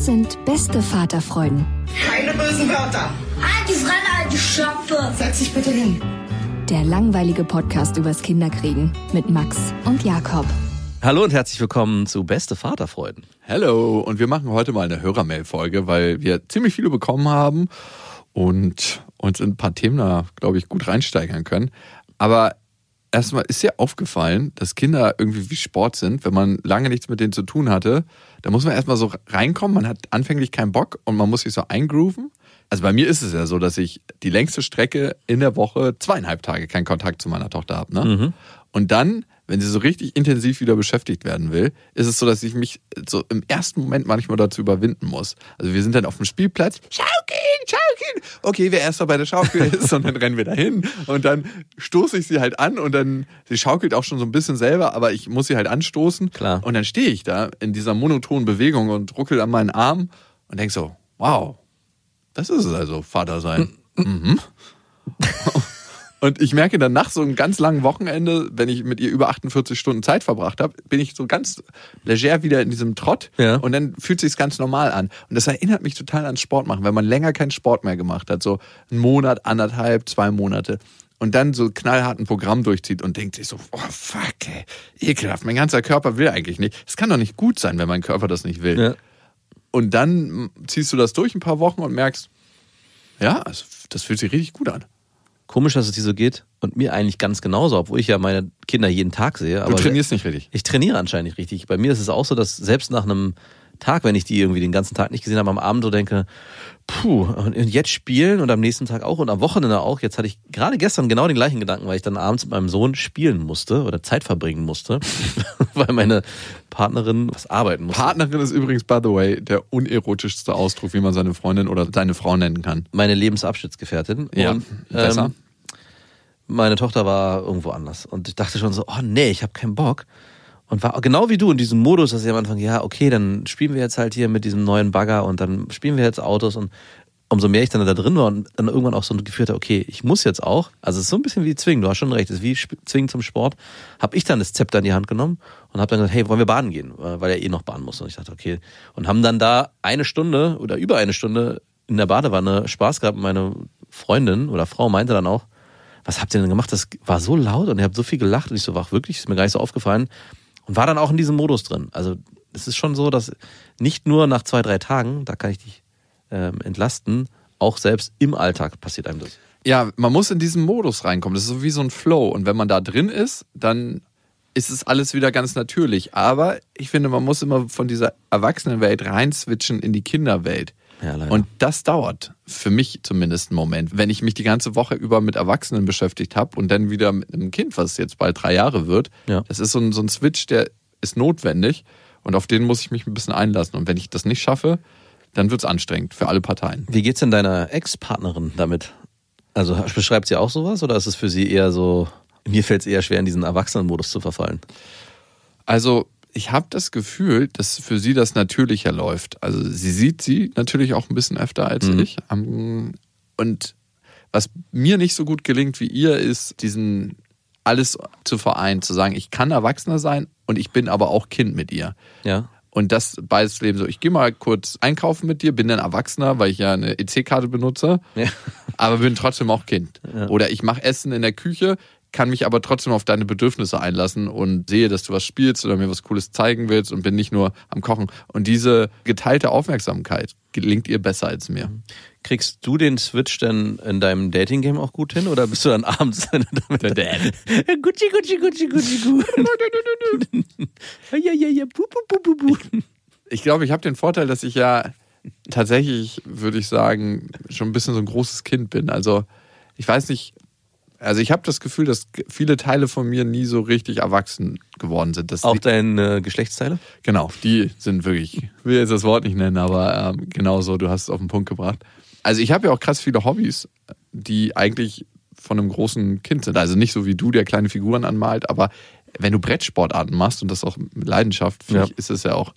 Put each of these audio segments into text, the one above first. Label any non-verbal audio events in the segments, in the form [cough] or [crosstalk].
Das sind beste Vaterfreuden. Keine bösen Wörter. Alte Fremde, alte Schöpfe. Setz dich bitte hin. Der langweilige Podcast übers Kinderkriegen mit Max und Jakob. Hallo und herzlich willkommen zu Beste Vaterfreuden. Hello, und wir machen heute mal eine Hörermail-Folge, weil wir ziemlich viele bekommen haben und uns in ein paar Themen da, glaube ich, gut reinsteigern können. Aber erstmal ist ja aufgefallen, dass Kinder irgendwie wie Sport sind. Wenn man lange nichts mit denen zu tun hatte, da muss man erstmal so reinkommen. Man hat anfänglich keinen Bock und man muss sich so eingrooven. Also bei mir ist es ja so, dass ich die längste Strecke in der Woche zweieinhalb Tage keinen Kontakt zu meiner Tochter habe. Ne? Und dann, wenn sie so richtig intensiv wieder beschäftigt werden will, ist es so, dass ich mich so im ersten Moment manchmal dazu überwinden muss. Also wir sind dann auf dem Spielplatz, schaukeln, schaukeln. Okay, wer erster bei der Schaukel [laughs] ist, und dann rennen wir dahin und dann stoße ich sie halt an und dann, sie schaukelt auch schon so ein bisschen selber, aber ich muss sie halt anstoßen. Klar. Und dann stehe ich da in dieser monotonen Bewegung und ruckel an meinen Arm und denk so, wow, das ist es also, Vater sein. mhm. [laughs] Und ich merke dann nach so einem ganz langen Wochenende, wenn ich mit ihr über 48 Stunden Zeit verbracht habe, bin ich so ganz leger wieder in diesem Trott Ja. und dann fühlt sich ganz normal an. Und das erinnert mich total an Sport machen, wenn man länger keinen Sport mehr gemacht hat, so einen Monat, anderthalb, zwei Monate und dann so knallhart ein Programm durchzieht und denkt sich so, oh fuck, ey, ekelhaft, mein ganzer Körper will eigentlich nicht. Es kann doch nicht gut sein, wenn mein Körper das nicht will. Ja. Und dann ziehst du das durch ein paar Wochen und merkst, ja, das fühlt sich richtig gut an. Komisch, dass es dir so geht und mir eigentlich ganz genauso, obwohl ich ja meine Kinder jeden Tag sehe. Du trainierst nicht richtig. Ich trainiere anscheinend nicht richtig. Bei mir ist es auch so, dass selbst nach einem Tag, wenn ich die irgendwie den ganzen Tag nicht gesehen habe, am Abend so denke, puh, und jetzt spielen und am nächsten Tag auch und am Wochenende auch. Jetzt hatte ich gerade gestern genau den gleichen Gedanken, weil ich dann abends mit meinem Sohn spielen musste oder Zeit verbringen musste, [laughs] weil meine Partnerin was arbeiten musste. Partnerin ist übrigens, by the way, der unerotischste Ausdruck, wie man seine Freundin oder seine Frau nennen kann. meine Lebensabschnittsgefährtin. Ja, und, besser. Ähm, meine Tochter war irgendwo anders. Und ich dachte schon so, oh nee, ich habe keinen Bock. Und war genau wie du in diesem Modus, dass ich am Anfang, ja, okay, dann spielen wir jetzt halt hier mit diesem neuen Bagger und dann spielen wir jetzt Autos und umso mehr ich dann da drin war und dann irgendwann auch so gefühlt habe, okay, ich muss jetzt auch, also es ist so ein bisschen wie Zwingen, du hast schon recht, es ist wie Zwingen zum Sport, habe ich dann das Zepter in die Hand genommen und habe dann gesagt, hey, wollen wir baden gehen, Äh, weil er eh noch baden muss. Und ich dachte, okay, und haben dann da eine Stunde oder über eine Stunde in der Badewanne Spaß gehabt. Meine Freundin oder Frau meinte dann auch, was habt ihr denn gemacht? Das war so laut und ihr habt so viel gelacht und ich so, wach wirklich, ist mir gar nicht so aufgefallen und war dann auch in diesem Modus drin. Also es ist schon so, dass nicht nur nach zwei, drei Tagen, da kann ich dich ähm, entlasten, auch selbst im Alltag passiert einem das. Ja, man muss in diesen Modus reinkommen. Das ist so wie so ein Flow. Und wenn man da drin ist, dann ist es alles wieder ganz natürlich. Aber ich finde, man muss immer von dieser Erwachsenenwelt reinswitchen in die Kinderwelt. Ja, leider. Und das dauert für mich zumindest einen Moment. Wenn ich mich die ganze Woche über mit Erwachsenen beschäftigt habe und dann wieder mit einem Kind, was jetzt bald drei Jahre wird, Ja. das ist so ein, so ein Switch, der ist notwendig und auf den muss ich mich ein bisschen einlassen. Und wenn ich das nicht schaffe, dann wird es anstrengend für alle Parteien. Wie geht's denn deiner Ex-Partnerin damit? Also beschreibt sie auch sowas oder ist es für sie eher so, mir fällt es eher schwer, in diesen Erwachsenenmodus zu verfallen? Also ich habe das Gefühl, dass für sie das natürlicher läuft. Also sie sieht sie natürlich auch ein bisschen öfter als Mhm. ich. Ähm, Und was mir nicht so gut gelingt wie ihr, ist diesen alles zu vereinen, zu sagen, ich kann Erwachsener sein und ich bin aber auch Kind mit ihr. Ja. Und das beides Leben so, ich gehe mal kurz einkaufen mit dir, bin dann Erwachsener, weil ich ja eine EC-Karte benutze, Ja. aber bin trotzdem auch Kind. Oder ich mache Essen in der Küche, kann mich aber trotzdem auf deine Bedürfnisse einlassen und sehe, dass du was spielst oder mir was Cooles zeigen willst und bin nicht nur am Kochen. Und diese geteilte Aufmerksamkeit gelingt ihr besser als mir. Kriegst du den Switch denn in deinem Dating-Game auch gut hin oder bist du dann abends [laughs] damit Der Dad. [laughs] Gucci, Gucci, Gucci, Gucci, Gucci. Ich glaube, ich habe den Vorteil, dass ich ja tatsächlich, würde ich sagen, schon ein bisschen so ein großes Kind bin. Also ich weiß nicht, also ich habe das Gefühl, dass viele Teile von mir nie so richtig erwachsen geworden sind. Das Auch deine Geschlechtsteile? Genau, die sind wirklich, ich will jetzt das Wort nicht nennen, aber ähm, genau so, du hast es auf den Punkt gebracht. Also ich habe ja auch krass viele Hobbys, die eigentlich von einem großen Kind sind. Also nicht so wie du, der kleine Figuren anmalt, aber wenn du Brettsportarten machst und das auch mit Leidenschaft, Ja. ich, ist es ja auch.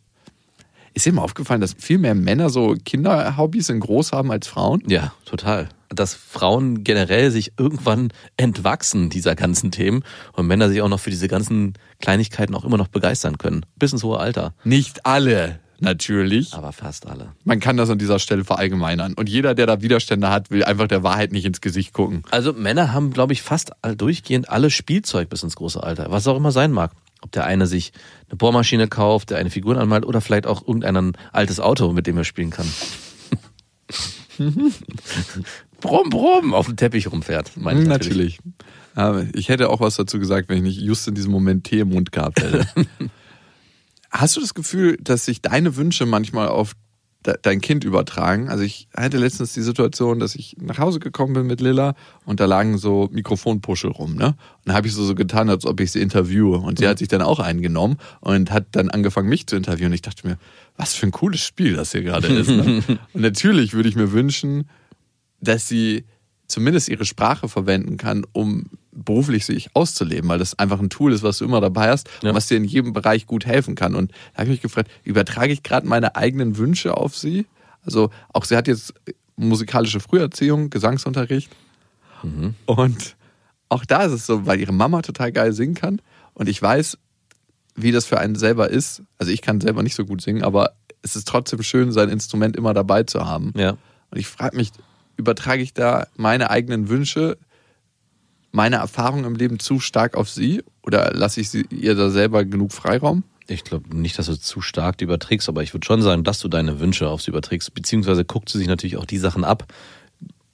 Ist dir mal aufgefallen, dass viel mehr Männer so Kinderhobbys in groß haben als Frauen? Ja, total. Dass Frauen generell sich irgendwann entwachsen dieser ganzen Themen und Männer sich auch noch für diese ganzen Kleinigkeiten auch immer noch begeistern können. Bis ins hohe Alter. Nicht alle, natürlich. Aber fast alle. Man kann das an dieser Stelle verallgemeinern. Und jeder, der da Widerstände hat, will einfach der Wahrheit nicht ins Gesicht gucken. Also Männer haben, glaube ich, fast durchgehend alle Spielzeug bis ins große Alter. Was auch immer sein mag. Ob der eine sich eine Bohrmaschine kauft, der eine Figuren anmalt oder vielleicht auch irgendein altes Auto, mit dem er spielen kann. [laughs] brumm, brumm, auf dem Teppich rumfährt. Meine ich natürlich. Aber ich hätte auch was dazu gesagt, wenn ich nicht just in diesem Moment Tee im Mund gehabt hätte. [laughs] Hast du das Gefühl, dass sich deine Wünsche manchmal auf dein Kind übertragen? Also ich hatte letztens die Situation, dass ich nach Hause gekommen bin mit Lilla und da lagen so Mikrofonpuschel rum, ne? Und dann habe ich so, so getan, als ob ich sie interviewe. Und sie hat sich dann auch eingenommen und hat dann angefangen, mich zu interviewen. Ich dachte mir, was für ein cooles Spiel das hier gerade ist. Ne? [laughs] und natürlich würde ich mir wünschen, dass sie zumindest ihre Sprache verwenden kann, um beruflich sich auszuleben, weil das einfach ein Tool ist, was du immer dabei hast Ja. und was dir in jedem Bereich gut helfen kann. Und da habe ich mich gefragt, übertrage ich gerade meine eigenen Wünsche auf sie? Also auch sie hat jetzt musikalische Früherziehung, Gesangsunterricht und auch da ist es so, weil ihre Mama total geil singen kann und ich weiß, wie das für einen selber ist. Also ich kann selber nicht so gut singen, aber es ist trotzdem schön, sein Instrument immer dabei zu haben. Ja. Und ich frage mich, übertrage ich da meine eigenen Wünsche, meine Erfahrungen im Leben zu stark auf sie oder lasse ich sie ihr da selber genug Freiraum? Ich glaube nicht, dass du zu stark die überträgst, aber ich würde schon sagen, dass du deine Wünsche auf sie überträgst. Beziehungsweise guckt sie sich natürlich auch die Sachen ab,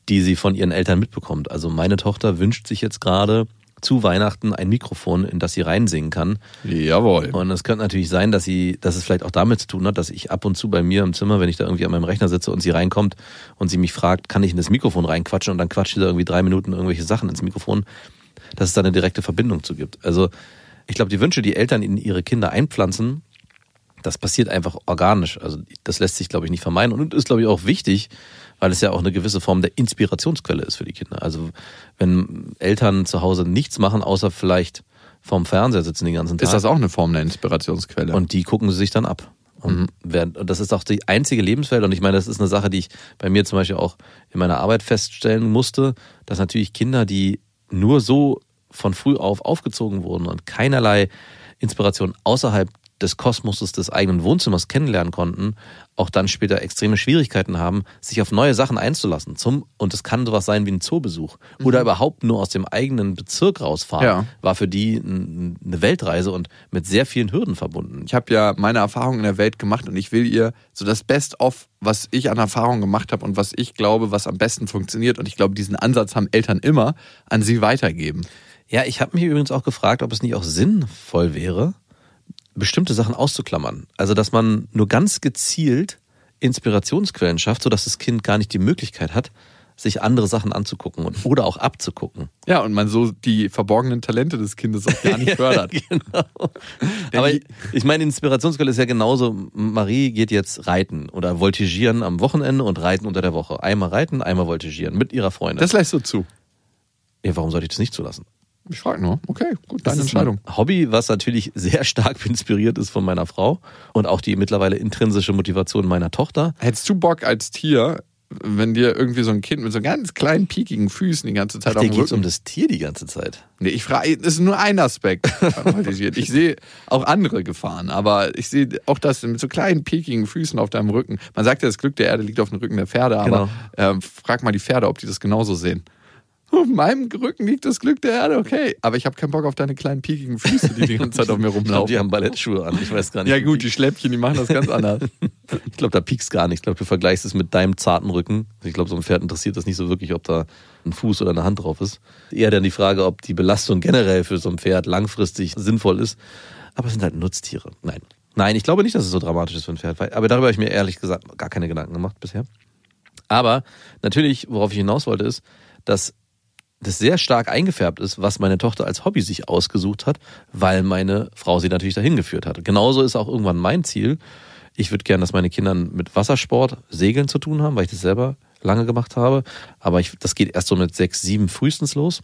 die sie von ihren Eltern mitbekommt. Also meine Tochter wünscht sich jetzt gerade zu Weihnachten ein Mikrofon, in das sie reinsingen kann. Jawohl. Und es könnte natürlich sein, dass sie, dass es vielleicht auch damit zu tun hat, dass ich ab und zu bei mir im Zimmer, wenn ich da irgendwie an meinem Rechner sitze und sie reinkommt und sie mich fragt, kann ich in das Mikrofon reinquatschen und dann quatscht sie da irgendwie drei Minuten irgendwelche Sachen ins Mikrofon, dass es da eine direkte Verbindung zu gibt. Also ich glaube, die Wünsche, die Eltern in ihre Kinder einpflanzen, das passiert einfach organisch. Also das lässt sich, glaube ich, nicht vermeiden und ist, glaube ich, auch wichtig, weil es ja auch eine gewisse Form der Inspirationsquelle ist für die Kinder. Also wenn Eltern zu Hause nichts machen, außer vielleicht vorm Fernseher sitzen den ganzen Tag. Ist das auch eine Form der Inspirationsquelle? Und die gucken sie sich dann ab. Und, werden, und das ist auch die einzige Lebenswelt. Und ich meine, das ist eine Sache, die ich bei mir zum Beispiel auch in meiner Arbeit feststellen musste, dass natürlich Kinder, die nur so von früh auf aufgezogen wurden und keinerlei Inspiration außerhalb des Kosmoses des eigenen Wohnzimmers kennenlernen konnten, auch dann später extreme Schwierigkeiten haben, sich auf neue Sachen einzulassen. Zum, und es kann sowas sein wie ein Zoobesuch. Oder überhaupt nur aus dem eigenen Bezirk rausfahren, Ja. war für die ein- eine Weltreise und mit sehr vielen Hürden verbunden. ich habe ja meine Erfahrungen in der Welt gemacht und ich will ihr so das Best-of, was ich an Erfahrungen gemacht habe und was ich glaube, was am besten funktioniert. Und ich glaube, diesen Ansatz haben Eltern immer an sie weitergeben. Ja, ich habe mich übrigens auch gefragt, ob es nicht auch sinnvoll wäre, bestimmte Sachen auszuklammern. Also, dass man nur ganz gezielt Inspirationsquellen schafft, sodass das Kind gar nicht die Möglichkeit hat, sich andere Sachen anzugucken und, oder auch abzugucken. Ja, und man so die verborgenen Talente des Kindes auch gar nicht [laughs] fördert. genau. Aber ich, ich meine, Inspirationsquelle ist ja genauso, Marie geht jetzt reiten oder voltigieren am Wochenende und reiten unter der Woche. Einmal reiten, einmal voltigieren mit ihrer Freundin. Das lässt du zu. ja, warum sollte ich das nicht zulassen? Ich frage nur. Okay, gut, deine Entscheidung. Hobby, was natürlich sehr stark [laughs] inspiriert ist von meiner Frau und auch die mittlerweile intrinsische Motivation meiner Tochter. Hättest du Bock als Tier wenn dir irgendwie so ein Kind mit so ganz kleinen, piekigen Füßen die ganze Zeit Dir auf dem geht es Rücken... um das Tier die ganze Zeit. Nee, ich frage, das ist nur ein Aspekt. [laughs] ich sehe auch andere Gefahren, aber ich sehe auch das mit so kleinen, piekigen Füßen auf deinem Rücken. Man sagt ja, das Glück der Erde liegt auf dem Rücken der Pferde, aber ähm, frag mal die Pferde, ob die das genauso sehen. Auf meinem Rücken liegt das Glück der Erde, okay. Aber ich habe keinen Bock auf deine kleinen, piekigen Füße, die die ganze Zeit auf mir Ich glaube, rumlaufen. die haben Ballettschuhe an. Ich weiß gar nicht. Ja gut, die Schläppchen, die machen das ganz anders. [laughs] Ich glaube, da piekst gar nicht. Ich glaube, du vergleichst es mit deinem zarten Rücken. Ich glaube, so ein Pferd interessiert das nicht so wirklich, ob da ein Fuß oder eine Hand drauf ist. Eher dann die Frage, ob die Belastung generell für so ein Pferd langfristig sinnvoll ist. Aber es sind halt Nutztiere. Nein. Nein, ich glaube nicht, dass es so dramatisch ist für ein Pferd. Aber darüber habe ich mir ehrlich gesagt gar keine Gedanken gemacht bisher. Aber natürlich, worauf ich hinaus wollte, ist, dass das sehr stark eingefärbt ist, was meine Tochter als Hobby sich ausgesucht hat, weil meine Frau sie natürlich dahin geführt hat. Genauso ist auch irgendwann mein Ziel. Ich würde gerne, dass meine Kinder mit Wassersport, Segeln zu tun haben, weil ich das selber lange gemacht habe. Aber ich, das geht erst so mit sechs, sieben frühestens los.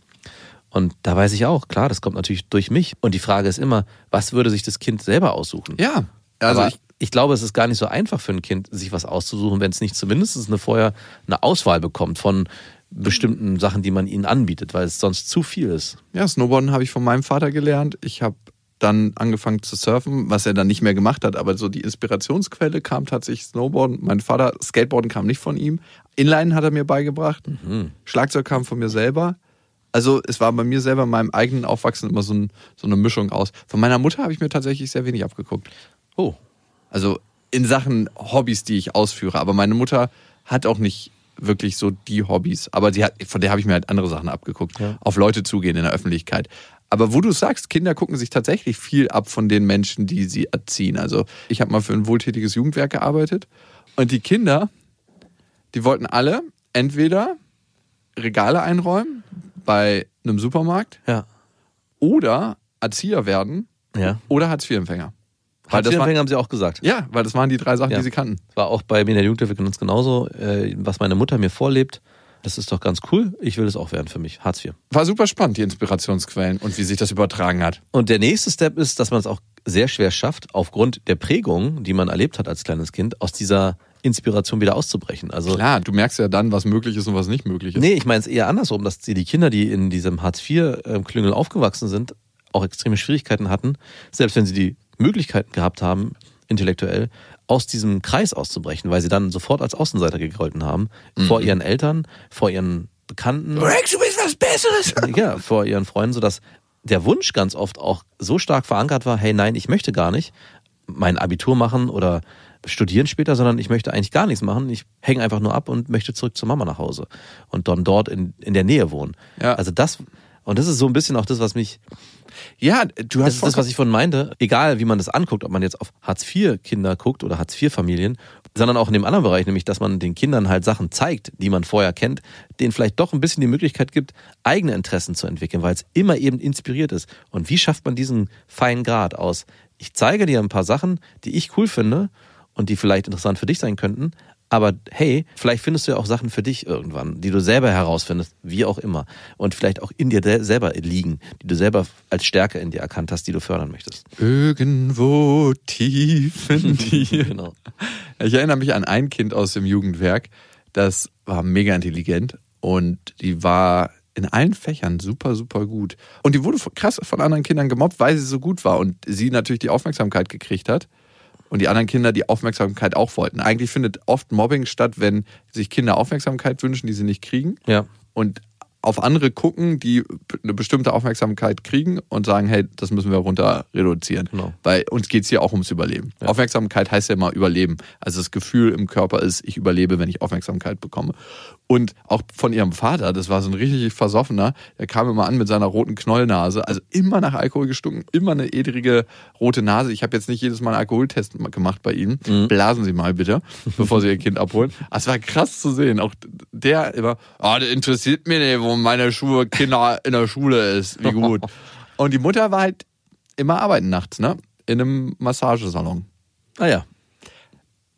Und da weiß ich auch, klar, das kommt natürlich durch mich. Und die Frage ist immer, was würde sich das Kind selber aussuchen? Ja, also Aber ich, ich, glaube, es ist gar nicht so einfach für ein Kind, sich was auszusuchen, wenn es nicht zumindest eine vorher eine Auswahl bekommt von bestimmten Sachen, die man ihnen anbietet, weil es sonst zu viel ist. Ja, Snowboarden habe ich von meinem Vater gelernt. Ich habe dann angefangen zu surfen, was er dann nicht mehr gemacht hat, aber so die Inspirationsquelle kam tatsächlich Snowboarden. Mein Vater, Skateboarden kam nicht von ihm. Inline hat er mir beigebracht. Schlagzeug kam von mir selber. Also es war bei mir selber in meinem eigenen Aufwachsen immer so, ein, so eine Mischung aus. Von meiner Mutter habe ich mir tatsächlich sehr wenig abgeguckt. Oh, Also in Sachen Hobbys, die ich ausführe. Aber meine Mutter hat auch nicht wirklich so die Hobbys. Aber sie hat, von der habe ich mir halt andere Sachen abgeguckt. Ja. Auf Leute zugehen in der Öffentlichkeit. Aber wo du sagst, Kinder gucken sich tatsächlich viel ab von den Menschen, die sie erziehen. Also ich habe mal für ein wohltätiges Jugendwerk gearbeitet. Und die Kinder, die wollten alle entweder Regale einräumen bei einem Supermarkt ja. oder Erzieher werden Ja. oder Hartz-IV-Empfänger. Weil das war, haben sie auch gesagt. ja, weil das waren die drei Sachen, Ja. die sie kannten. War auch bei mir in der Jugendhilfe ganz genauso. Äh, was meine Mutter mir vorlebt, das ist doch ganz cool. Ich will es auch werden für mich. Hartz IV. War super spannend, die Inspirationsquellen und wie sich das übertragen hat. Und der nächste Step ist, dass man es auch sehr schwer schafft, aufgrund der Prägung, die man erlebt hat als kleines Kind, aus dieser Inspiration wieder auszubrechen. Also Klar, du merkst ja dann, was möglich ist und was nicht möglich ist. Nee, ich meine es eher andersrum, dass die, die Kinder, die in diesem Hartz-IV-Klüngel aufgewachsen sind, auch extreme Schwierigkeiten hatten, selbst wenn sie die Möglichkeiten gehabt haben, intellektuell, aus diesem Kreis auszubrechen, weil sie dann sofort als Außenseiter gegolten haben, vor ihren Eltern, vor ihren Bekannten, Rex, du bist was Besseres! [laughs] ja, vor ihren Freunden, sodass der Wunsch ganz oft auch so stark verankert war, hey nein, ich möchte gar nicht mein Abitur machen oder studieren später, sondern ich möchte eigentlich gar nichts machen. Ich hänge einfach nur ab und möchte zurück zur Mama nach Hause und dann dort in, in der Nähe wohnen. Ja. Also das, und das ist so ein bisschen auch das, was mich, Ja, du das hast ist das, was ich von meinte, egal wie man das anguckt, ob man jetzt auf Hartz-IV-Kinder guckt oder Hartz-IV-Familien, sondern auch in dem anderen Bereich, nämlich, dass man den Kindern halt Sachen zeigt, die man vorher kennt, denen vielleicht doch ein bisschen die Möglichkeit gibt, eigene Interessen zu entwickeln, weil es immer eben inspiriert ist. Und wie schafft man diesen feinen Grad aus? Ich zeige dir ein paar Sachen, die ich cool finde und die vielleicht interessant für dich sein könnten, aber hey, vielleicht findest du ja auch Sachen für dich irgendwann, die du selber herausfindest, wie auch immer. Und vielleicht auch in dir selber liegen, die du selber als Stärke in dir erkannt hast, die du fördern möchtest. Irgendwo tief in [laughs] dir. genau. Ich erinnere mich an ein Kind aus dem Jugendwerk, das war mega intelligent und die war in allen Fächern super, super gut. Und die wurde krass von anderen Kindern gemobbt, weil sie so gut war und sie natürlich die Aufmerksamkeit gekriegt hat. Und die anderen Kinder die Aufmerksamkeit auch wollten. Eigentlich findet oft Mobbing statt, wenn sich Kinder Aufmerksamkeit wünschen, die sie nicht kriegen. Ja. Und auf andere gucken, die eine bestimmte Aufmerksamkeit kriegen und sagen, hey, das müssen wir runter reduzieren. Genau. Weil uns geht's hier auch ums Überleben. Ja. Aufmerksamkeit heißt ja immer Überleben. Also das Gefühl im Körper ist, ich überlebe, wenn ich Aufmerksamkeit bekomme. Und auch von ihrem Vater, das war so ein richtig versoffener, der kam immer an mit seiner roten Knollnase, also immer nach Alkohol gestunken, immer eine edrige rote Nase. Ich habe jetzt nicht jedes Mal einen Alkoholtest gemacht bei ihm. Blasen Sie mal bitte, bevor Sie Ihr Kind abholen. Es war krass zu sehen. Auch der immer, ah, das interessiert mich nicht, wo meine Schuhe Kinder in der Schule ist. Wie gut. [laughs] Und die Mutter war halt immer arbeiten nachts, ne? In einem Massagesalon. Ah ja.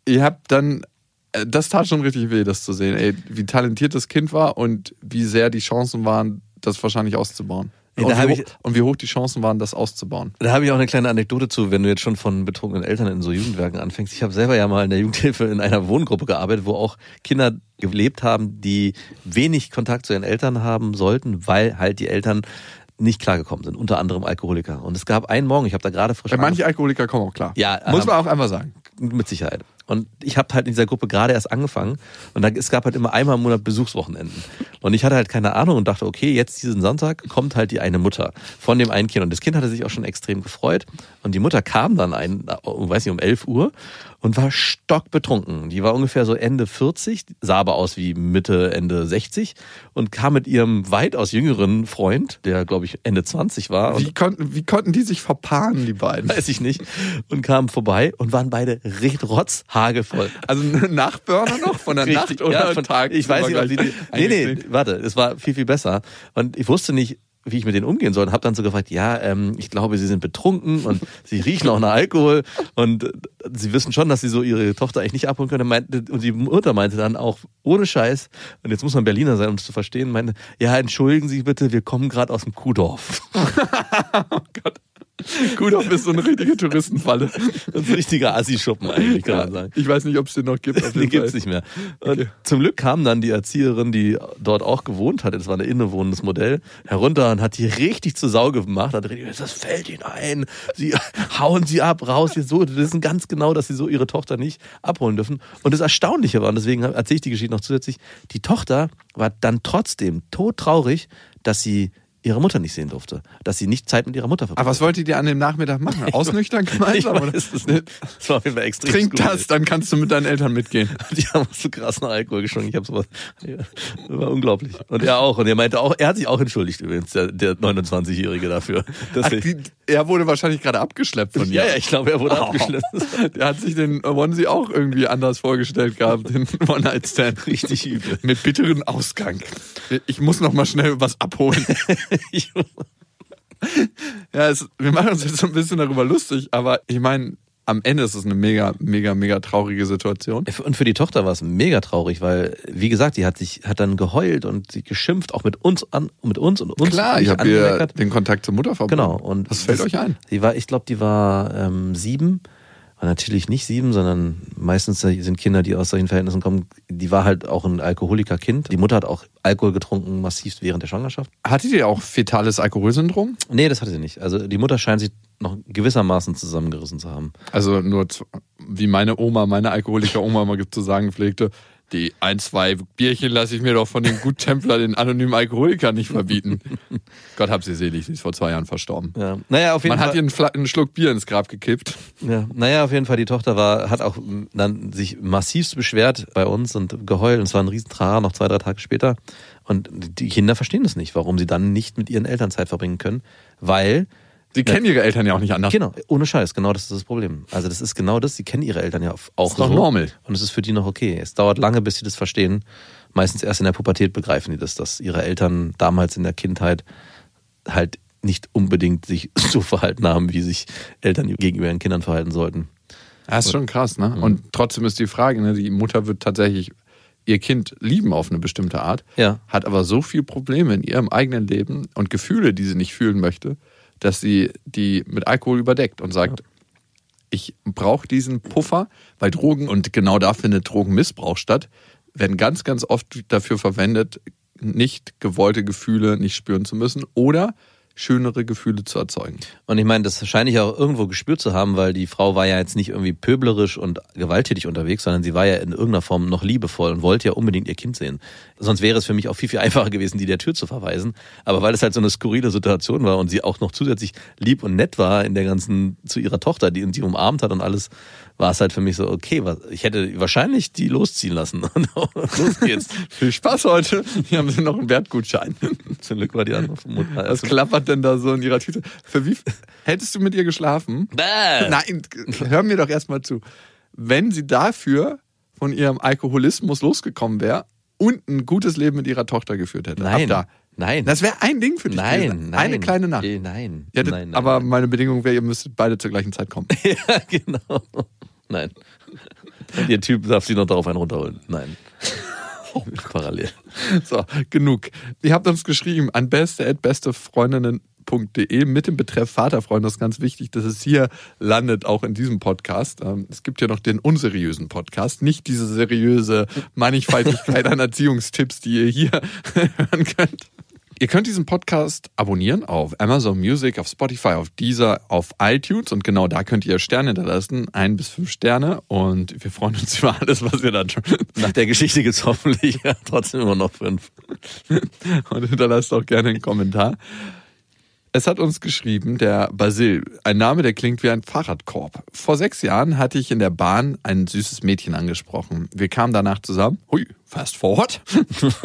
Ihr habt dann, äh, das tat schon richtig weh, das zu sehen, ey, wie talentiert das Kind war und wie sehr die Chancen waren, das wahrscheinlich auszubauen. Ey, und, wie hoch, ich- und wie hoch die Chancen waren, das auszubauen. Da habe ich auch eine kleine Anekdote zu, wenn du jetzt schon von betrunkenen Eltern in so Jugendwerken anfängst. Ich habe selber ja mal in der Jugendhilfe in einer Wohngruppe gearbeitet, wo auch Kinder gelebt haben, die wenig Kontakt zu ihren Eltern haben sollten, weil halt die Eltern nicht klargekommen sind, unter anderem Alkoholiker. Und es gab einen Morgen, ich habe da gerade frisch Bei manche Alkoholiker kommen auch klar. Ja, Muss ähm, man auch einfach sagen. mit Sicherheit. Und ich habe halt in dieser Gruppe gerade erst angefangen und da, es gab halt immer einmal im Monat Besuchswochenenden. Und ich hatte halt keine Ahnung und dachte, okay, jetzt diesen Sonntag kommt halt die eine Mutter von dem einen Kind. Und das Kind hatte sich auch schon extrem gefreut. Und die Mutter kam dann ein, weiß nicht, um 11 Uhr und war stockbetrunken. Die war ungefähr so Ende 40, sah aber aus wie Mitte, Ende 60 und kam mit ihrem weitaus jüngeren Freund, der glaube ich Ende 20 war. Wie konnten, wie konnten die sich verpaaren, die beiden? weiß ich nicht, und kamen vorbei und waren beide recht rotzhagelvoll. Also ein Nachburner noch von der Nacht oder ja, von, Tag? Ich weiß nicht, ob die, nee, nee, warte, es war viel, viel besser. Und ich wusste nicht, wie ich mit denen umgehen soll und habe dann so gefragt, ja, ähm, ich glaube, sie sind betrunken und sie riechen auch nach Alkohol und äh, sie wissen schon, dass sie so ihre Tochter eigentlich nicht abholen können. Und die Mutter meinte dann auch, ohne Scheiß, und jetzt muss man Berliner sein, um es zu verstehen, meinte, ja, entschuldigen Sie bitte, wir kommen gerade aus dem Kuhdorf. [laughs] Kudorf ist so eine richtige Touristenfalle. Ein richtiger Assi-Schuppen eigentlich, kann man sagen. Ich weiß nicht, ob es den noch gibt. [laughs] Den gibt's Fall. nicht mehr. Okay. zum Glück kam dann die Erzieherin, die dort auch gewohnt hatte, das war ein innewohnendes Modell, herunter und hat die richtig zur Sau gemacht. Hat richtig, das fällt ihnen ein. Sie [laughs] hauen sie ab, raus. Hier so. Wir wissen ganz genau, dass sie so ihre Tochter nicht abholen dürfen. Und das Erstaunliche war, und deswegen erzähle ich die Geschichte noch zusätzlich, die Tochter war dann trotzdem todtraurig, dass sie ihre Mutter nicht sehen durfte. Dass sie nicht Zeit mit ihrer Mutter verbracht Aber was wolltet ihr an dem Nachmittag machen? [laughs] Ausnüchtern Ich gemeinsam? oder? es nicht. Das war auf jeden Fall extrem Trink das, dann kannst du mit deinen Eltern mitgehen. [laughs] Die haben so krass nach Alkohol geschwungen. Ich habe sowas. Ja, das war unglaublich. Und er auch. Und er meinte auch, er hat sich auch entschuldigt übrigens, der, der 29-Jährige dafür. Dass Ach, er- die, er wurde wahrscheinlich gerade abgeschleppt von ja, dir. ja, ich glaube, er wurde Oh. abgeschleppt. [laughs] Der hat sich den Onesie auch irgendwie anders vorgestellt gehabt, den One-Night-Stand. Richtig übel. Mit bitteren Ausgang. Ich muss noch mal schnell was abholen. [laughs] Ja, es, wir machen uns jetzt so ein bisschen darüber lustig, aber ich meine, am Ende ist es eine mega, mega, mega traurige Situation. Und für die Tochter war es mega traurig, weil, wie gesagt, die hat sich, hat dann geheult und sie geschimpft, auch mit uns an, mit uns und uns. Klar, ich habe den Kontakt zur Mutter verbunden. Genau. Und Was fällt das- euch ein? Die war, ich glaube, die war ähm, sieben. War natürlich nicht sieben, sondern meistens sind Kinder, die aus solchen Verhältnissen kommen. Die war halt auch ein Alkoholikerkind. Die Mutter hat auch Alkohol getrunken, massiv während der Schwangerschaft. Hattet ihr auch fetales Alkoholsyndrom? Nee, das hatte sie nicht. Also die Mutter scheint sich noch gewissermaßen zusammengerissen zu haben. Also nur wie meine Oma, meine Alkoholiker-Oma immer zu sagen pflegte, die ein, zwei Bierchen lasse ich mir doch von den Guttempler, den anonymen Alkoholikern nicht verbieten. [laughs] Gott hab sie selig, sie ist vor zwei Jahren verstorben. Ja. Naja, auf jeden Man Fall. hat ihr einen, einen Schluck Bier ins Grab gekippt. Ja, naja, auf jeden Fall, die Tochter war, hat auch dann sich massivst beschwert bei uns und geheult. Und es war ein Riesentrara noch zwei, drei Tage später. Und die Kinder verstehen das nicht, warum sie dann nicht mit ihren Eltern Zeit verbringen können. Weil, Sie kennen ihre Eltern ja auch nicht anders. genau, ohne Scheiß, genau das ist das Problem. Also das ist genau das, sie kennen ihre Eltern ja auch Ist doch so. normal. Und es ist für die noch okay. Es dauert lange, bis sie das verstehen. Meistens erst in der Pubertät begreifen die das, dass ihre Eltern damals in der Kindheit halt nicht unbedingt sich [laughs] so verhalten haben, wie sich Eltern gegenüber ihren Kindern verhalten sollten. Das ist schon krass, Mhm. ne? Und trotzdem ist die Frage, ne? die Mutter wird tatsächlich ihr Kind lieben auf eine bestimmte Art, Ja. hat aber so viel Probleme in ihrem eigenen Leben und Gefühle, die sie nicht fühlen möchte, dass sie die mit Alkohol überdeckt und sagt, ich brauche diesen Puffer, weil Drogen, und genau da findet Drogenmissbrauch statt, werden ganz, ganz oft dafür verwendet, nicht gewollte Gefühle nicht spüren zu müssen oder schönere Gefühle zu erzeugen. Und ich meine, das scheine ich auch irgendwo gespürt zu haben, weil die Frau war ja jetzt nicht irgendwie pöblerisch und gewalttätig unterwegs, sondern sie war ja in irgendeiner Form noch liebevoll und wollte ja unbedingt ihr Kind sehen. Sonst wäre es für mich auch viel, viel einfacher gewesen, die der Tür zu verweisen. Aber weil es halt so eine skurrile Situation war und sie auch noch zusätzlich lieb und nett war in der ganzen, zu ihrer Tochter, die sie umarmt hat und alles, war es halt für mich so, okay, was, ich hätte wahrscheinlich die losziehen lassen. [laughs] Los geht's. Viel Spaß heute. Hier haben sie noch einen Wertgutschein. [laughs] Zum Glück war die andere Mutter. Was klappert denn da so in ihrer Tüte? Für wie hättest du mit ihr geschlafen? Bäh. Nein, hör mir doch erstmal zu. Wenn sie dafür von ihrem Alkoholismus losgekommen wäre und ein gutes Leben mit ihrer Tochter geführt hätte. Nein, Ab da. nein. Das wäre ein Ding für dich. Nein, gewesen. nein. Eine kleine Nacht. Nein, hättet- nein, nein, aber nein. meine Bedingung wäre, ihr müsstet beide zur gleichen Zeit kommen. [laughs] Ja, genau. Nein. Und ihr Typ darf sie noch darauf einen runterholen. Nein. [laughs] Parallel. So, genug. Ihr habt uns geschrieben an beste.bestefreundinnen.de mit dem Betreff Vaterfreund. Das ist ganz wichtig, dass es hier landet, auch in diesem Podcast. Ähm, Es gibt ja noch den unseriösen Podcast, nicht diese seriöse Mannigfaltigkeit [laughs] an Erziehungstipps, die ihr hier [laughs] hören könnt. Ihr könnt diesen Podcast abonnieren auf Amazon Music, auf Spotify, auf Deezer, auf iTunes und genau da könnt ihr Sterne hinterlassen, ein bis fünf Sterne und wir freuen uns [laughs] über alles, was ihr dann schon Nach der Geschichte gibt es hoffentlich ja, trotzdem immer noch fünf. und hinterlasst auch gerne einen Kommentar. Es hat uns geschrieben, der Basil, ein Name, der klingt wie ein Fahrradkorb. Vor sechs Jahren hatte ich in der Bahn ein süßes Mädchen angesprochen. Wir kamen danach zusammen. Hui, fast forward.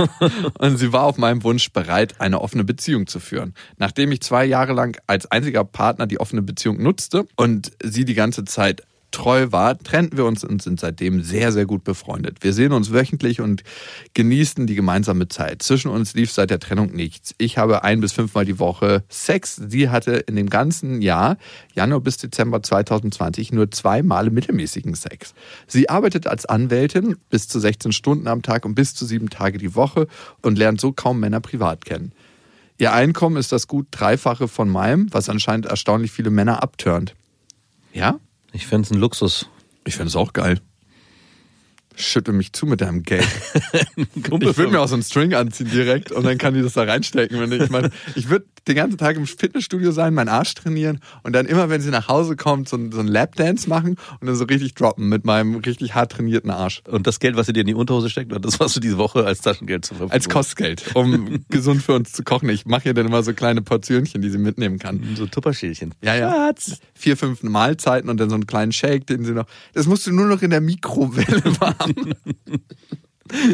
[laughs] und sie war auf meinem Wunsch bereit, eine offene Beziehung zu führen. Nachdem ich zwei Jahre lang als einziger Partner die offene Beziehung nutzte und sie die ganze Zeit treu war, trennten wir uns und sind seitdem sehr, sehr gut befreundet. Wir sehen uns wöchentlich und genießen die gemeinsame Zeit. Zwischen uns lief seit der Trennung nichts. Ich habe ein bis fünfmal die Woche Sex. Sie hatte in dem ganzen Jahr, Januar bis Dezember 2020, nur zwei Male mittelmäßigen Sex. Sie arbeitet als Anwältin bis zu 16 Stunden am Tag und bis zu sieben Tage die Woche und lernt so kaum Männer privat kennen. Ihr Einkommen ist das gut Dreifache von meinem, was anscheinend erstaunlich viele Männer abturnt. Ja? Ich fände es ein Luxus. Ich finde es auch geil. Schütte mich zu mit deinem Geld. [laughs] Ich würde mir auch so einen String anziehen direkt und dann kann die das da reinstecken. Wenn ich ich meine, ich würde den ganzen Tag im Fitnessstudio sein, meinen Arsch trainieren und dann immer, wenn sie nach Hause kommt, so, einen- so einen Lapdance machen und dann so richtig droppen mit meinem richtig hart trainierten Arsch. Und das Geld, was sie dir in die Unterhose steckt, das, was du diese Woche als Taschengeld zur Verfügung Als Kostgeld, um [laughs] gesund für uns zu kochen. Ich mache ihr dann immer so kleine Portionchen, die sie mitnehmen kann. So Tupperschälchen. Ja, ja. Schatz. Vier, fünf Mahlzeiten und dann so einen kleinen Shake, den sie noch. Das musst du nur noch in der Mikrowelle [laughs] warm. [laughs]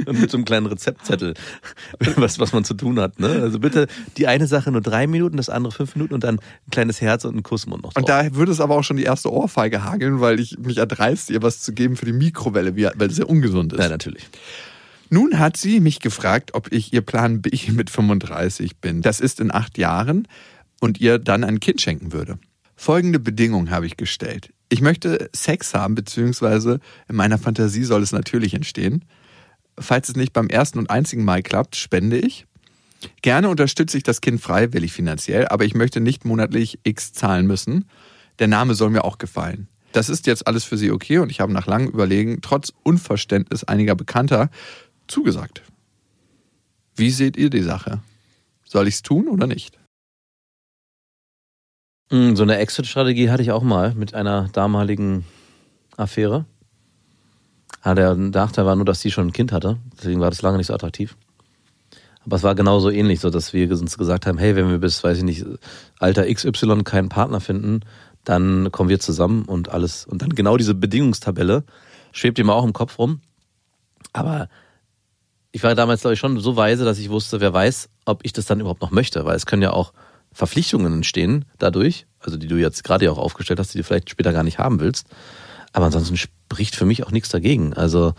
Und [laughs] mit so einem kleinen Rezeptzettel, [laughs] was, was man zu tun hat. Ne? Also bitte die eine Sache nur drei Minuten, das andere fünf Minuten und dann ein kleines Herz und einen Kussmund noch drauf. Und da würde es aber auch schon die erste Ohrfeige hageln, weil ich mich erdreiste, ihr was zu geben für die Mikrowelle, weil es sehr ungesund ist. ja, natürlich. Nun hat sie mich gefragt, ob ich ihr Plan B [laughs] mit 35 bin. Das ist in acht Jahren und ihr dann ein Kind schenken würde. Folgende Bedingung habe ich gestellt. Ich möchte Sex haben, beziehungsweise in meiner Fantasie soll es natürlich entstehen. Falls es nicht beim ersten und einzigen Mal klappt, spende ich. Gerne unterstütze ich das Kind freiwillig finanziell, aber ich möchte nicht monatlich X zahlen müssen. Der Name soll mir auch gefallen. Das ist jetzt alles für Sie okay und ich habe nach langem Überlegen, trotz Unverständnis einiger Bekannter, zugesagt. Wie seht ihr die Sache? Soll ich es tun oder nicht? Mm, So eine Exit-Strategie hatte ich auch mal mit einer damaligen Affäre. Ah, der Nachteil war nur, dass sie schon ein Kind hatte. Deswegen war das lange nicht so attraktiv. Aber es war genauso ähnlich, so dass wir uns gesagt haben, hey, wenn wir bis, weiß ich nicht, Alter XY keinen Partner finden, dann kommen wir zusammen und alles. Und dann genau diese Bedingungstabelle schwebt ihm auch im Kopf rum. Aber ich war damals, glaube ich, schon so weise, dass ich wusste, wer weiß, ob ich das dann überhaupt noch möchte. Weil es können ja auch Verpflichtungen entstehen dadurch, also die du jetzt gerade ja auch aufgestellt hast, die du vielleicht später gar nicht haben willst. Aber ansonsten spricht für mich auch nichts dagegen. Also,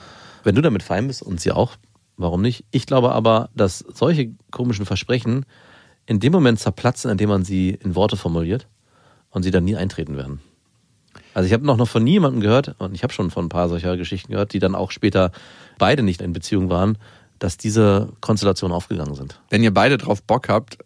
wenn du damit fein bist und sie auch, warum nicht? Ich glaube aber, dass solche komischen Versprechen in dem Moment zerplatzen, in dem man sie in Worte formuliert und sie dann nie eintreten werden. Also ich habe noch, noch von niemandem gehört, und ich habe schon von ein paar solcher Geschichten gehört, die dann auch später beide nicht in Beziehung waren, dass diese Konstellationen aufgegangen sind. Wenn ihr beide drauf Bock habt,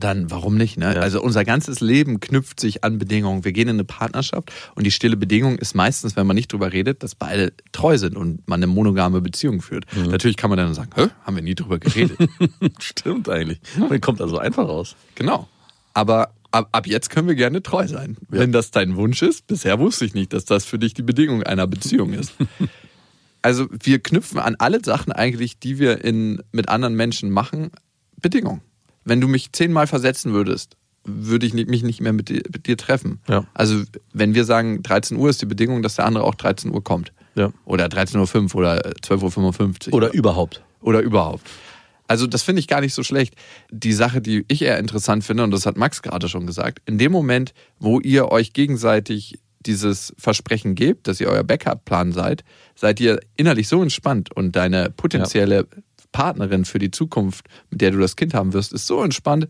dann warum nicht? Ne? Ja. Also unser ganzes Leben knüpft sich an Bedingungen. Wir gehen in eine Partnerschaft und die stille Bedingung ist meistens, wenn man nicht drüber redet, dass beide treu sind und man eine monogame Beziehung führt. Natürlich kann man dann sagen, Hä, haben wir nie drüber geredet. [laughs] Stimmt eigentlich. Man kommt also einfach raus. genau. Aber ab, ab jetzt können wir gerne treu sein. Wenn das dein Wunsch ist, bisher wusste ich nicht, dass das für dich die Bedingung einer Beziehung ist. [laughs] Also wir knüpfen an alle Sachen eigentlich, die wir in, mit anderen Menschen machen, Bedingungen. Wenn du mich zehnmal versetzen würdest, würde ich mich nicht mehr mit dir, mit dir treffen. Ja. Also wenn wir sagen, 13 Uhr ist die Bedingung, dass der andere auch 13 Uhr kommt. Ja. Oder 13.05 Uhr oder 12.55 Uhr. Oder überhaupt. Oder überhaupt. Also das finde ich gar nicht so schlecht. Die Sache, die ich eher interessant finde, und das hat Max gerade schon gesagt, in dem Moment, wo ihr euch gegenseitig dieses Versprechen gebt, dass ihr euer Backup-Plan seid, seid ihr innerlich so entspannt und deine potenzielle Partnerin für die Zukunft, mit der du das Kind haben wirst, ist so entspannt,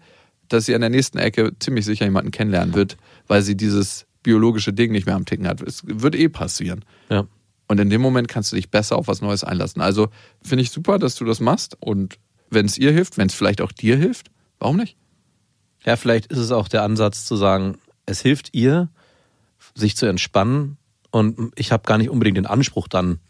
dass sie an der nächsten Ecke ziemlich sicher jemanden kennenlernen wird, weil sie dieses biologische Ding nicht mehr am Ticken hat. Es wird eh passieren. Ja. Und in dem Moment kannst du dich besser auf was Neues einlassen. Also finde ich super, dass du das machst. Und wenn es ihr hilft, wenn es vielleicht auch dir hilft, warum nicht? Ja, vielleicht ist es auch der Ansatz zu sagen, es hilft ihr, sich zu entspannen und ich habe gar nicht unbedingt den Anspruch dann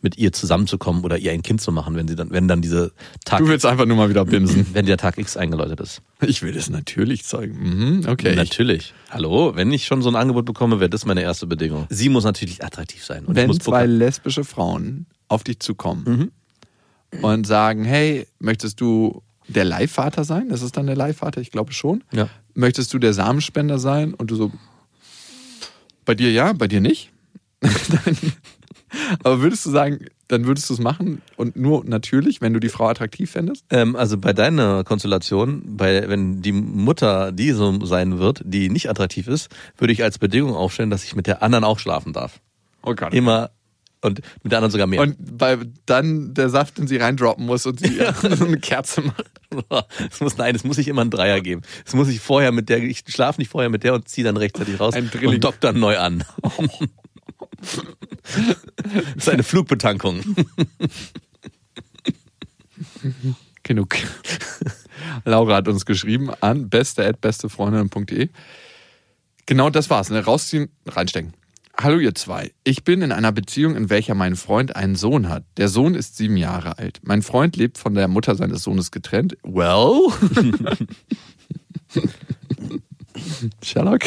mit ihr zusammenzukommen oder ihr ein Kind zu machen, wenn sie dann, wenn dann diese Tag, Du willst einfach nur mal wieder binsen. [clears throat] wenn der Tag X eingeläutet ist. Ich will das natürlich zeigen. Mhm, okay. Natürlich. Hallo, wenn ich schon so ein Angebot bekomme, wäre das meine erste Bedingung. Sie muss natürlich attraktiv sein. Und wenn muss zwei lesbische Frauen auf dich zukommen und sagen, hey, möchtest du der Leihvater sein? Das ist dann der Leihvater, ich glaube schon. Ja. Möchtest du der Samenspender sein? Und du so, bei dir ja, bei dir nicht. [laughs] Dann- Aber würdest du sagen, dann würdest du es machen und nur natürlich, wenn du die Frau attraktiv fändest? Ähm, also bei deiner Konstellation, bei, wenn die Mutter die so sein wird, die nicht attraktiv ist, würde ich als Bedingung aufstellen, dass ich mit der anderen auch schlafen darf. Oh Gott. Immer und mit der anderen sogar mehr. Und bei, dann der Saft in sie reindroppen muss und sie [laughs] [laughs] so eine Kerze macht. [laughs] Es muss, nein, es muss nicht immer ein Dreier geben. Es muss ich vorher mit der, ich schlafe nicht vorher mit der und ziehe dann rechtzeitig raus Ein Drilling. und dock dann neu an. Das ist eine Flugbetankung. Genug. Laura hat uns geschrieben an beste@bestefreundinnen.de. Genau das war's. Ne? Rausziehen, reinstecken. Hallo ihr zwei. Ich bin in einer Beziehung, in welcher mein Freund einen Sohn hat. Der Sohn ist sieben Jahre alt. Mein Freund lebt von der Mutter seines Sohnes getrennt. Well? [laughs] Sherlock?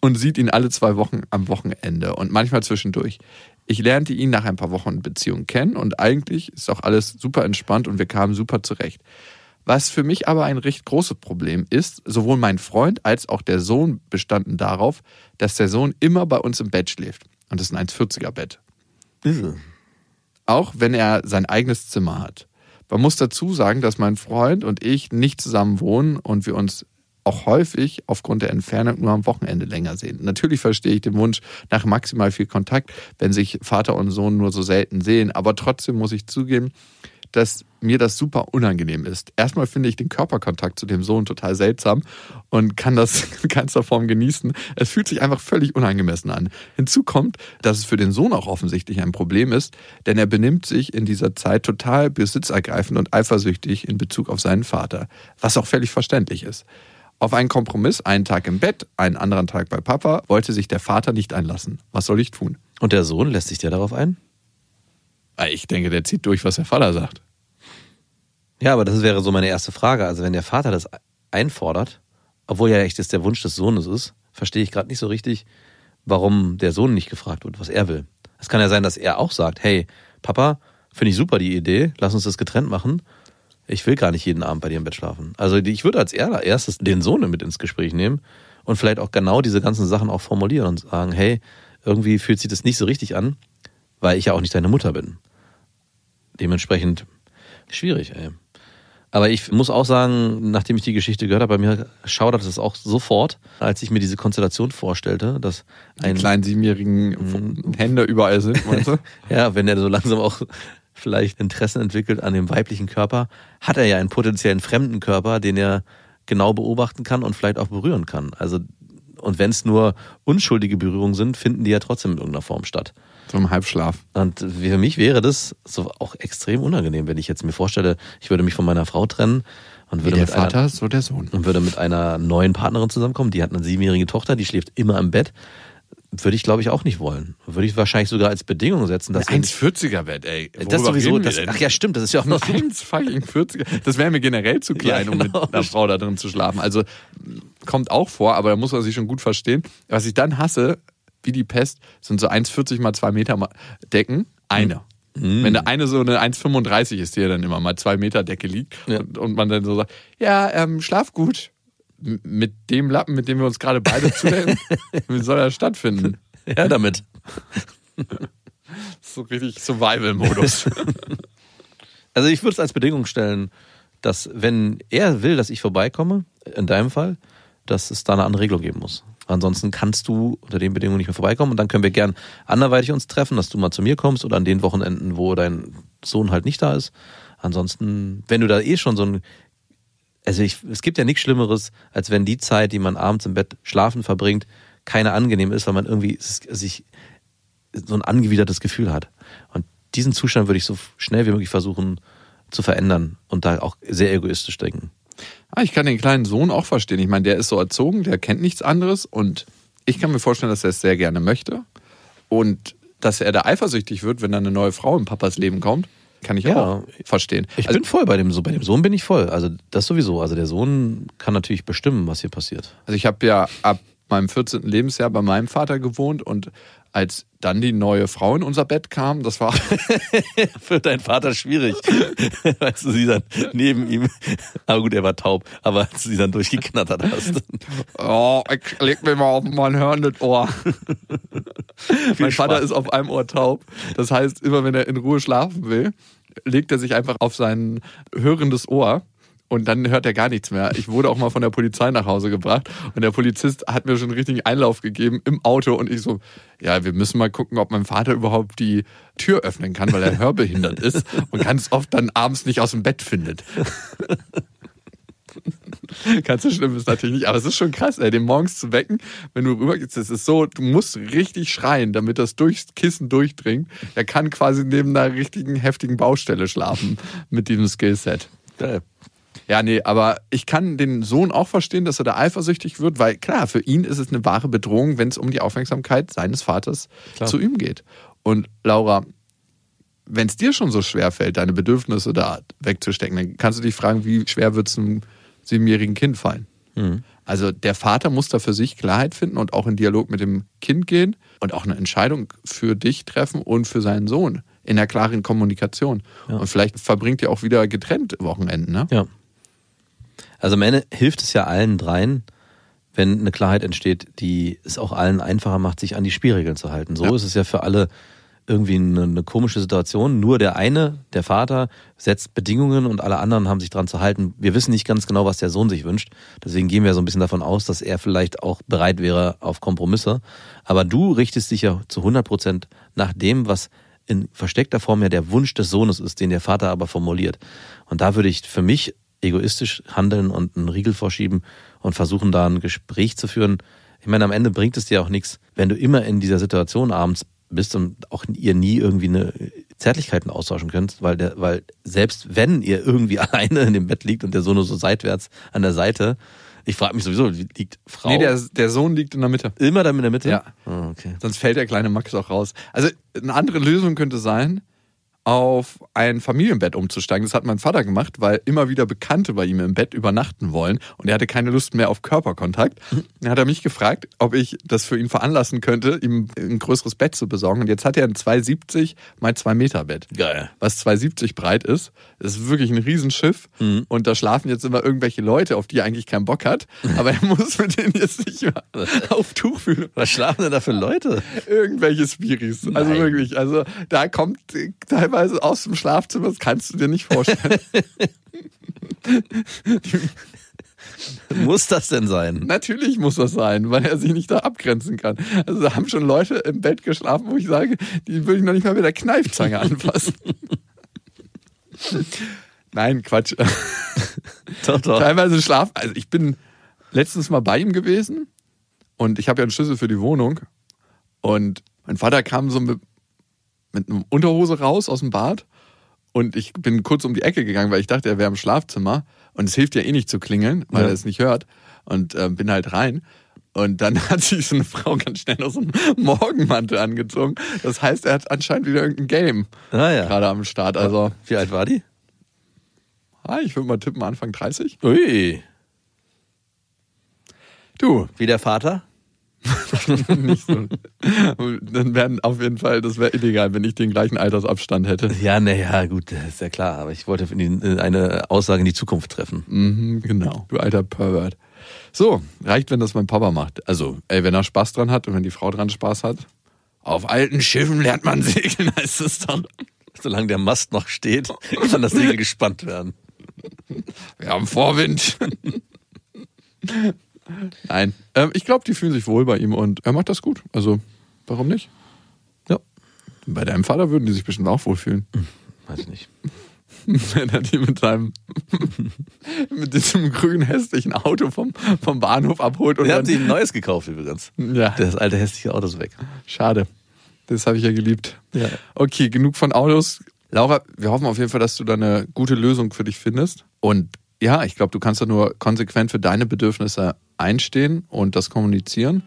Und sieht ihn alle zwei Wochen am Wochenende und manchmal zwischendurch. Ich lernte ihn nach ein paar Wochen Beziehung kennen und eigentlich ist auch alles super entspannt und wir kamen super zurecht. Was für mich aber ein recht großes Problem ist, sowohl mein Freund als auch der Sohn bestanden darauf, dass der Sohn immer bei uns im Bett schläft. Und das ist ein 1,40er Bett. Auch wenn er sein eigenes Zimmer hat. Man muss dazu sagen, dass mein Freund und ich nicht zusammen wohnen und wir uns auch häufig aufgrund der Entfernung nur am Wochenende länger sehen. Natürlich verstehe ich den Wunsch nach maximal viel Kontakt, wenn sich Vater und Sohn nur so selten sehen, aber trotzdem muss ich zugeben, dass mir das super unangenehm ist. Erstmal finde ich den Körperkontakt zu dem Sohn total seltsam und kann das [laughs] in keinster Form genießen. Es fühlt sich einfach völlig unangemessen an. Hinzu kommt, dass es für den Sohn auch offensichtlich ein Problem ist, denn er benimmt sich in dieser Zeit total besitzergreifend und eifersüchtig in Bezug auf seinen Vater, was auch völlig verständlich ist. Auf einen Kompromiss, einen Tag im Bett, einen anderen Tag bei Papa, wollte sich der Vater nicht einlassen. Was soll ich tun? Und der Sohn lässt sich der darauf ein? Ich denke, der zieht durch, was der Vater sagt. Ja, aber das wäre so meine erste Frage. Also wenn der Vater das einfordert, obwohl ja echt das der Wunsch des Sohnes ist, verstehe ich gerade nicht so richtig, warum der Sohn nicht gefragt wird, was er will. Es kann ja sein, dass er auch sagt, hey, Papa, finde ich super die Idee, lass uns das getrennt machen. Ich will gar nicht jeden Abend bei dir im Bett schlafen. Also die- ich würde als erstes den Sohn mit ins Gespräch nehmen und vielleicht auch genau diese ganzen Sachen auch formulieren und sagen, hey, irgendwie fühlt sich das nicht so richtig an, weil ich ja auch nicht deine Mutter bin. Dementsprechend schwierig, ey. Aber ich muss auch sagen, nachdem ich die Geschichte gehört habe, bei mir schaudert es auch sofort, als ich mir diese Konstellation vorstellte, dass Die ein kleinen siebenjährigen Hände überall sind, meinst du? [laughs] ja, wenn er so langsam auch vielleicht Interessen entwickelt an dem weiblichen Körper, hat er ja einen potenziellen fremden Körper, den er genau beobachten kann und vielleicht auch berühren kann. Also und wenn es nur unschuldige Berührungen sind, finden die ja trotzdem in irgendeiner Form statt. So im Halbschlaf. Und für mich wäre das so auch extrem unangenehm, wenn ich jetzt mir vorstelle, ich würde mich von meiner Frau trennen und Wie würde der mit einer Vater, so der Sohn. und würde mit einer neuen Partnerin zusammenkommen, die hat eine siebenjährige Tochter, die schläft immer im Bett. Würde ich, glaube ich, auch nicht wollen. Würde ich wahrscheinlich sogar als Bedingung setzen, dass Ein wir 1,40er Bett, ey. das Worüber sowieso, reden wir das, ach ja, stimmt, das ist ja auch [laughs] noch. 1 fucking 40er. Das wäre mir generell zu klein, Ja, um mit genau. einer Frau da drin zu schlafen. Also kommt auch vor, aber da muss man sich schon gut verstehen. Was ich dann hasse, wie die Pest, sind so 1,40 mal 2 Meter Decken. Eine. Mhm. Wenn der eine so eine 1,35 ist, die ja dann immer mal 2 Meter Decke liegt Ja. und, und man dann so sagt, ja, ähm, schlaf gut. Mit dem Lappen, mit dem wir uns gerade beide zudecken, [laughs] wie soll das stattfinden? Ja, damit. [laughs] So richtig Survival-Modus. [laughs] Also ich würde es als Bedingung stellen, dass wenn er will, dass ich vorbeikomme, in deinem Fall, dass es da eine andere Regelung geben muss. Ansonsten kannst du unter den Bedingungen nicht mehr vorbeikommen und dann können wir gern anderweitig uns treffen, dass du mal zu mir kommst oder an den Wochenenden, wo dein Sohn halt nicht da ist. Ansonsten, wenn du da eh schon so ein also ich, es gibt ja nichts Schlimmeres, als wenn die Zeit, die man abends im Bett schlafen verbringt, keine angenehm ist, weil man irgendwie sich so ein angewidertes Gefühl hat. Und diesen Zustand würde ich so schnell wie möglich versuchen zu verändern und da auch sehr egoistisch denken. Ah, ich kann den kleinen Sohn auch verstehen. Ich meine, der ist so erzogen, der kennt nichts anderes und ich kann mir vorstellen, dass er es sehr gerne möchte und dass er da eifersüchtig wird, wenn da eine neue Frau in Papas Leben kommt, kann ich Ja. auch verstehen. Ich also, bin voll bei dem, so bei dem Sohn bin ich voll. Also das sowieso. Also der Sohn kann natürlich bestimmen, was hier passiert. also ich habe ja ab meinem 14. Lebensjahr bei meinem Vater gewohnt und als dann die neue Frau in unser Bett kam, das war [laughs] Für deinen Vater schwierig. [laughs] als du sie dann neben ihm, aber gut, er war taub, aber als du sie dann durchgeknattert hast. Oh, ich leg mir mal auf mein hörendes Ohr. [laughs] mein Vater Spaß. ist auf einem Ohr taub. Das heißt, immer wenn er in Ruhe schlafen will, legt er sich einfach auf sein hörendes Ohr. Und dann hört er gar nichts mehr. Ich wurde auch mal von der Polizei nach Hause gebracht und der Polizist hat mir schon einen richtigen Einlauf gegeben im Auto und ich so, ja, wir müssen mal gucken, ob mein Vater überhaupt die Tür öffnen kann, weil er hörbehindert ist und ganz oft dann abends nicht aus dem Bett findet. [laughs] Ganz so schlimm ist natürlich nicht, aber es ist schon krass, ey, den morgens zu wecken, wenn du rübergehst. Es ist so, du musst richtig schreien, damit das durchs Kissen durchdringt. Er kann quasi neben einer richtigen heftigen Baustelle schlafen mit diesem Skillset. Geil. Ja, nee, aber ich kann den Sohn auch verstehen, dass er da eifersüchtig wird, weil klar, für ihn ist es eine wahre Bedrohung, wenn es um die Aufmerksamkeit seines Vaters Klar. zu ihm geht. Und Laura, wenn es dir schon so schwer fällt, deine Bedürfnisse da wegzustecken, dann kannst du dich fragen, wie schwer wird es einem siebenjährigen Kind fallen? Also der Vater muss da für sich Klarheit finden und auch in Dialog mit dem Kind gehen und auch eine Entscheidung für dich treffen und für seinen Sohn in der klaren Kommunikation. Und vielleicht verbringt ihr auch wieder getrennt Wochenenden, ne? Ja. Also am Ende hilft es ja allen dreien, wenn eine Klarheit entsteht, die es auch allen einfacher macht, sich an die Spielregeln zu halten. So Ja. ist es ja für alle irgendwie eine, eine komische Situation. Nur der eine, der Vater, setzt Bedingungen und alle anderen haben sich dran zu halten. Wir wissen nicht ganz genau, was der Sohn sich wünscht. Deswegen gehen wir so ein bisschen davon aus, dass er vielleicht auch bereit wäre auf Kompromisse. Aber du richtest dich ja zu 100 Prozent nach dem, was in versteckter Form ja der Wunsch des Sohnes ist, den der Vater aber formuliert. Und da würde ich für mich egoistisch handeln und einen Riegel vorschieben und versuchen, da ein Gespräch zu führen. Ich meine, am Ende bringt es dir auch nichts, wenn du immer in dieser Situation abends bist und auch ihr nie irgendwie eine Zärtlichkeiten austauschen könnt, weil der, weil selbst wenn ihr irgendwie [laughs] alleine in dem Bett liegt und der Sohn nur so seitwärts an der Seite, ich frage mich sowieso, liegt Frau Nee, der, der Sohn liegt in der Mitte. immer da in der Mitte? Ja. Ah, okay. Sonst fällt der kleine Max auch raus. Also eine andere Lösung könnte sein, auf ein Familienbett umzusteigen. Das hat mein Vater gemacht, weil immer wieder Bekannte bei ihm im Bett übernachten wollen und er hatte keine Lust mehr auf Körperkontakt. Dann hat er mich gefragt, ob ich das für ihn veranlassen könnte, ihm ein größeres Bett zu besorgen. Und jetzt hat er ein 270 mal 2 Meter Bett. Geil. Was 270 breit ist. Das ist wirklich ein Riesenschiff. Und da schlafen jetzt immer irgendwelche Leute, auf die er eigentlich keinen Bock hat. Aber er muss mit denen jetzt nicht mehr [laughs] auf Tuch fühlen Was schlafen denn da für Leute? irgendwelche Spiris. Also Nein. wirklich, also da kommt teilweise aus dem Schlafzimmer, das kannst du dir nicht vorstellen. [laughs] Muss das denn sein? Natürlich muss das sein, weil er sich nicht da abgrenzen kann. Also da haben schon Leute im Bett geschlafen, wo ich sage, die würde ich noch nicht mal mit der Kneifzange anfassen. [laughs] Nein, Quatsch. [laughs] Doch, doch. Teilweise schlafen. Also ich bin letztens mal bei ihm gewesen und ich habe ja einen Schlüssel für die Wohnung. Und mein Vater kam so mit, mit einer Unterhose raus aus dem Bad und ich bin kurz um die Ecke gegangen, weil ich dachte, er wäre im Schlafzimmer und es hilft ja eh nicht zu klingeln, weil Ja. er es nicht hört und äh, bin halt rein. Und dann [laughs] hat sich so eine Frau ganz schnell so einen Morgenmantel angezogen. Das heißt, er hat anscheinend wieder irgendein Game Ah, ja. gerade am Start. Also, Wie alt war die? ah, ich würde mal tippen, Anfang 30. Ui. Du, Wie der Vater? [laughs] nicht so. Dann wären auf jeden Fall, das wäre illegal, wenn ich den gleichen Altersabstand hätte. Ja, naja, gut, ist ja klar. Aber ich wollte eine Aussage in die Zukunft treffen. Mhm, genau, du alter Pervert. So, reicht, wenn das mein Papa macht. Also, ey, wenn er Spaß dran hat und wenn die Frau dran Spaß hat. Auf alten Schiffen lernt man segeln, [laughs] heißt es dann. Solange der Mast noch steht, kann das Segel [laughs] gespannt werden. Wir haben Vorwind. Nein, ähm, ich glaube, die fühlen sich wohl bei ihm und er macht das gut. Also, warum nicht? Ja, Bei deinem Vater würden die sich bestimmt auch wohlfühlen. weiß ich nicht. [laughs] wenn er die mit seinem [laughs] mit diesem grünen hässlichen Auto vom, vom Bahnhof abholt und dann, hat sich ein neues gekauft übrigens. ja, Das alte hässliche Auto ist weg. schade. Das habe ich ja geliebt. Ja. Okay, genug von Autos. Laura, wir hoffen auf jeden Fall, dass du da eine gute Lösung für dich findest. Und ja, ich glaube, du kannst da nur konsequent für deine Bedürfnisse einstehen und das kommunizieren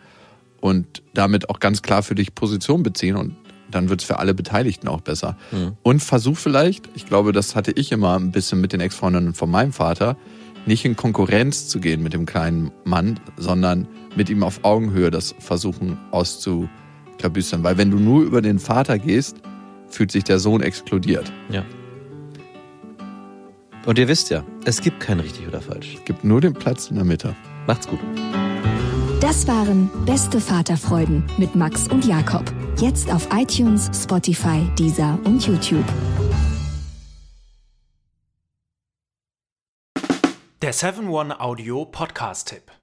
und damit auch ganz klar für dich Position beziehen und dann wird es für alle Beteiligten auch besser. Mhm. Und versuch vielleicht, ich glaube, das hatte ich immer ein bisschen mit den Ex-Freundinnen von meinem Vater, nicht in Konkurrenz zu gehen mit dem kleinen Mann, sondern mit ihm auf Augenhöhe das versuchen auszuklabüstern. Weil wenn du nur über den Vater gehst, fühlt sich der Sohn exkludiert. Ja. Und ihr wisst ja, es gibt kein richtig oder falsch. Es gibt nur den Platz in der Mitte. Macht's gut. Das waren Beste Vaterfreuden mit Max und Jakob. Jetzt auf iTunes, Spotify, Deezer und YouTube. Der 7-One Audio Podcast-Tipp.